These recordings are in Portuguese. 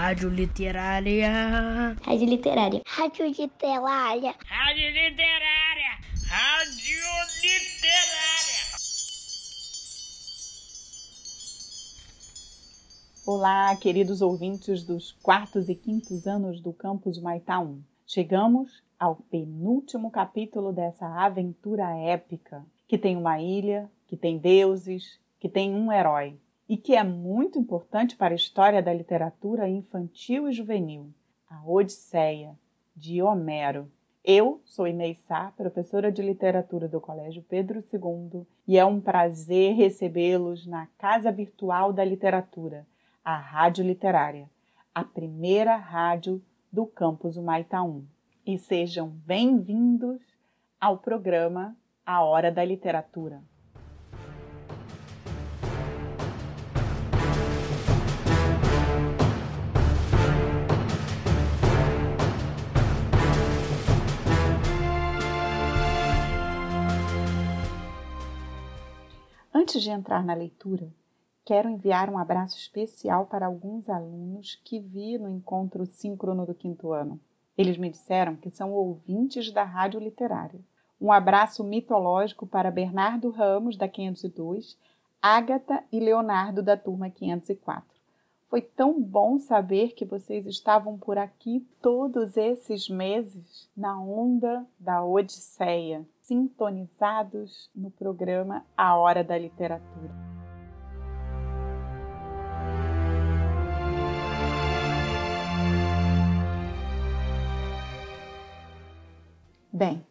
Rádio Literária. Rádio Literária. Rádio Literária. Rádio Literária. Rádio Literária. Olá, queridos ouvintes dos quartos e quintos anos do campus Maitá 1. Chegamos ao penúltimo capítulo dessa aventura épica, que tem uma ilha, que tem deuses, que tem um herói e que é muito importante para a história da literatura infantil e juvenil, a Odisseia, de Homero. Eu sou Inês Sá, professora de literatura do Colégio Pedro II, e é um prazer recebê-los na Casa Virtual da Literatura, a Rádio Literária, a primeira rádio do campus Humaitá 1. E sejam bem-vindos ao programa A Hora da Literatura. Antes de entrar na leitura, quero enviar um abraço especial para alguns alunos que vi no encontro síncrono do quinto ano. Eles me disseram que são ouvintes da Rádio Literária. Um abraço mitológico para Bernardo Ramos, da 502, Ágata e Leonardo, da turma 504. Foi tão bom saber que vocês estavam por aqui todos esses meses na onda da Odisseia sintonizados no programa A Hora da Literatura. Bem,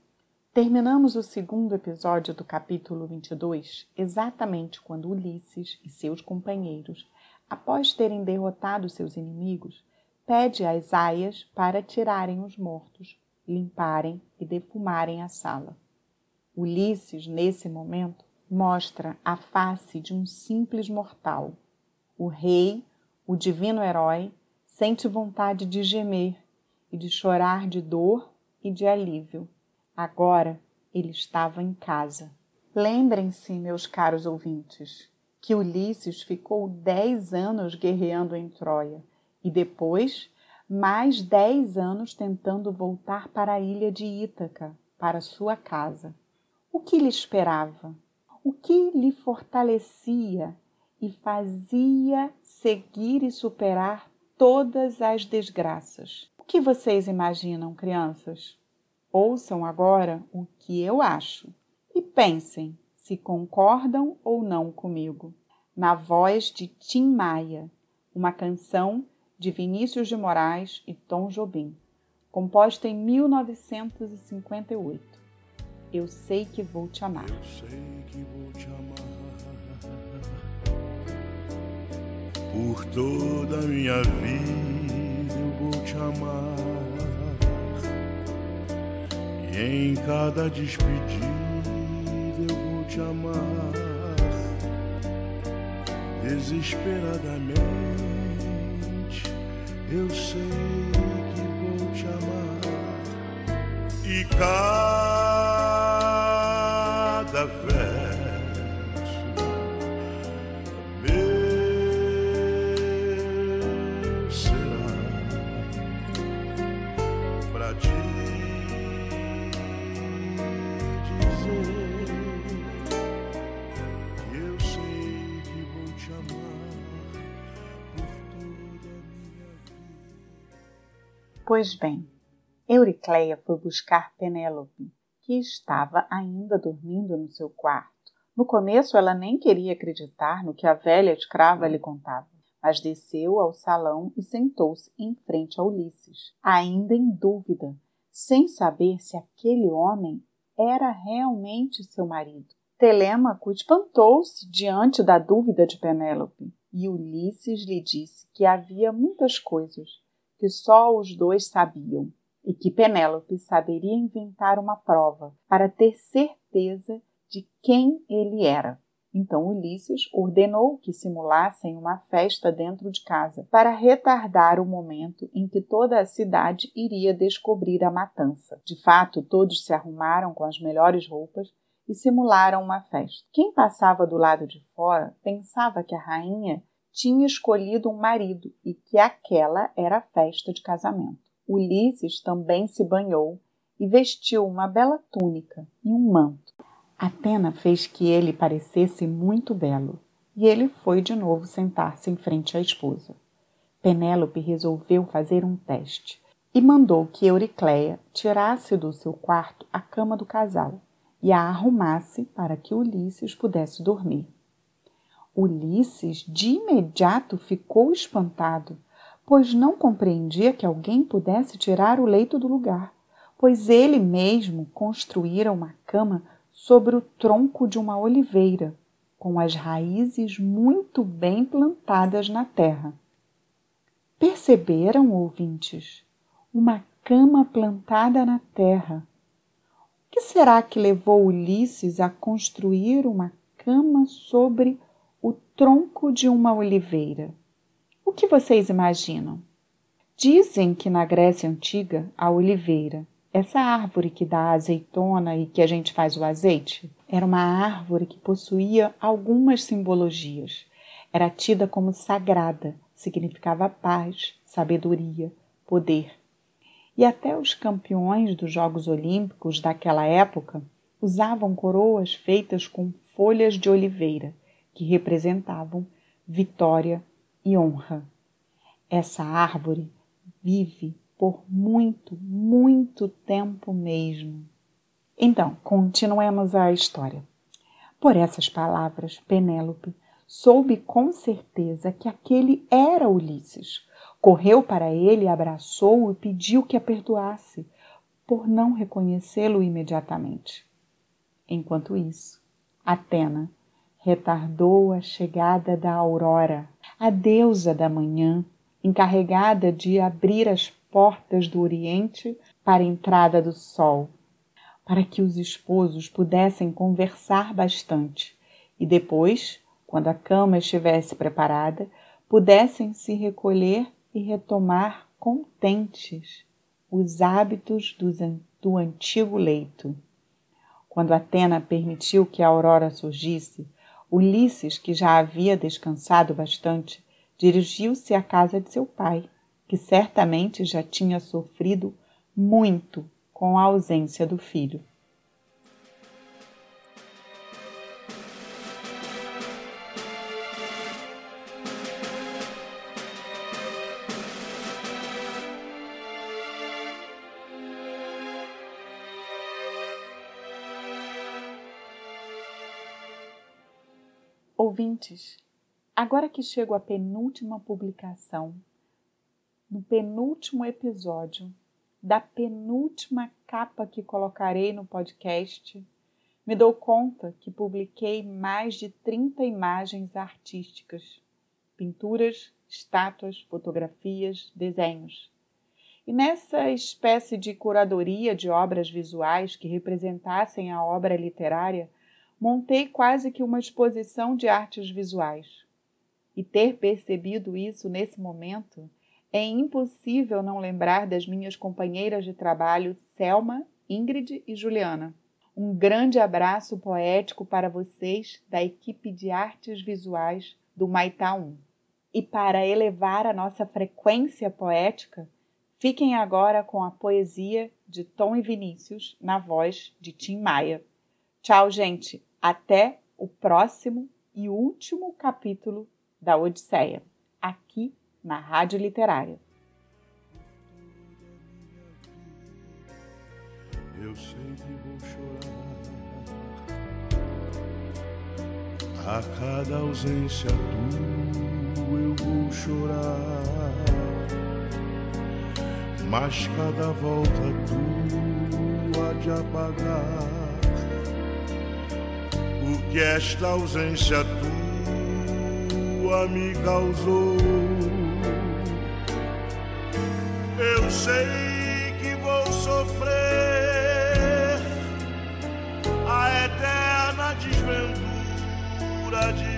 terminamos o segundo episódio do capítulo 22 exatamente quando Ulisses e seus companheiros, após terem derrotado seus inimigos, pede às aias para tirarem os mortos, limparem e defumarem a sala. Ulisses, nesse momento, mostra a face de um simples mortal. O rei, o divino herói, sente vontade de gemer e de chorar de dor e de alívio. Agora ele estava em casa. Lembrem-se, meus caros ouvintes, que Ulisses ficou dez anos guerreando em Troia e depois mais dez anos tentando voltar para a ilha de Ítaca, para sua casa. O que lhe esperava? O que lhe fortalecia e fazia seguir e superar todas as desgraças? O que vocês imaginam, crianças? Ouçam agora o que eu acho e pensem se concordam ou não comigo. Na voz de Tim Maia, uma canção de Vinícius de Moraes e Tom Jobim, composta em 1958. Eu sei que vou te amar. Eu sei que vou te amar por toda a minha vida. Eu vou te amar e em cada despedida eu vou te amar desesperadamente. Eu sei que vou te amar e cada Pois bem, Euricleia foi buscar Penélope, que estava ainda dormindo no seu quarto. No começo, ela nem queria acreditar no que a velha escrava lhe contava, mas desceu ao salão e sentou-se em frente a Ulisses, ainda em dúvida, sem saber se aquele homem era realmente seu marido. Telêmaco espantou-se diante da dúvida de Penélope, e Ulisses lhe disse que havia muitas coisas que só os dois sabiam e que Penélope saberia inventar uma prova para ter certeza de quem ele era. Então Ulisses ordenou que simulassem uma festa dentro de casa para retardar o momento em que toda a cidade iria descobrir a matança. De fato, todos se arrumaram com as melhores roupas e simularam uma festa. Quem passava do lado de fora pensava que a rainha tinha escolhido um marido e que aquela era a festa de casamento. Ulisses também se banhou e vestiu uma bela túnica e um manto. Atena fez que ele parecesse muito belo e ele foi de novo sentar-se em frente à esposa. Penélope resolveu fazer um teste e mandou que Euricleia tirasse do seu quarto a cama do casal e a arrumasse para que Ulisses pudesse dormir. Ulisses de imediato ficou espantado, pois não compreendia que alguém pudesse tirar o leito do lugar, pois ele mesmo construíra uma cama sobre o tronco de uma oliveira, com as raízes muito bem plantadas na terra. Perceberam, ouvintes? Uma cama plantada na terra. O que será que levou Ulisses a construir uma cama sobre o tronco de uma oliveira? O que vocês imaginam? Dizem que na Grécia Antiga a oliveira, essa árvore que dá azeitona e que a gente faz o azeite, era uma árvore que possuía algumas simbologias. Era tida como sagrada, significava paz, sabedoria, poder. E até os campeões dos Jogos Olímpicos daquela época usavam coroas feitas com folhas de oliveira, que representavam vitória e honra. Essa árvore vive por muito, muito tempo mesmo. Então, continuemos a história. Por essas palavras, Penélope soube com certeza que aquele era Ulisses. Correu para ele, abraçou-o e pediu que a perdoasse por não reconhecê-lo imediatamente. Enquanto isso, Atena retardou a chegada da aurora, a deusa da manhã, encarregada de abrir as portas do Oriente para a entrada do sol, para que os esposos pudessem conversar bastante e depois, quando a cama estivesse preparada, pudessem se recolher e retomar contentes os hábitos do antigo leito. Quando Atena permitiu que a aurora surgisse, Ulisses, que já havia descansado bastante, dirigiu-se à casa de seu pai, que certamente já tinha sofrido muito com a ausência do filho. Ouvintes, agora que chego à penúltima publicação, no penúltimo episódio da penúltima capa que colocarei no podcast, me dou conta que publiquei mais de 30 imagens artísticas, pinturas, estátuas, fotografias, desenhos. E nessa espécie de curadoria de obras visuais que representassem a obra literária, montei quase que uma exposição de artes visuais. E ter percebido isso nesse momento, é impossível não lembrar das minhas companheiras de trabalho Selma, Ingrid e Juliana. Um grande abraço poético para vocês da equipe de artes visuais do Maitá 1. E para elevar a nossa frequência poética, fiquem agora com a poesia de Tom e Vinícius na voz de Tim Maia. Tchau, gente! Até o próximo e último capítulo da Odisseia, aqui na Rádio Literária. Eu sei que vou chorar. A cada ausência tua eu vou chorar. Mas cada volta tua de apagar que esta ausência tua me causou. Eu sei que vou sofrer a eterna desventura de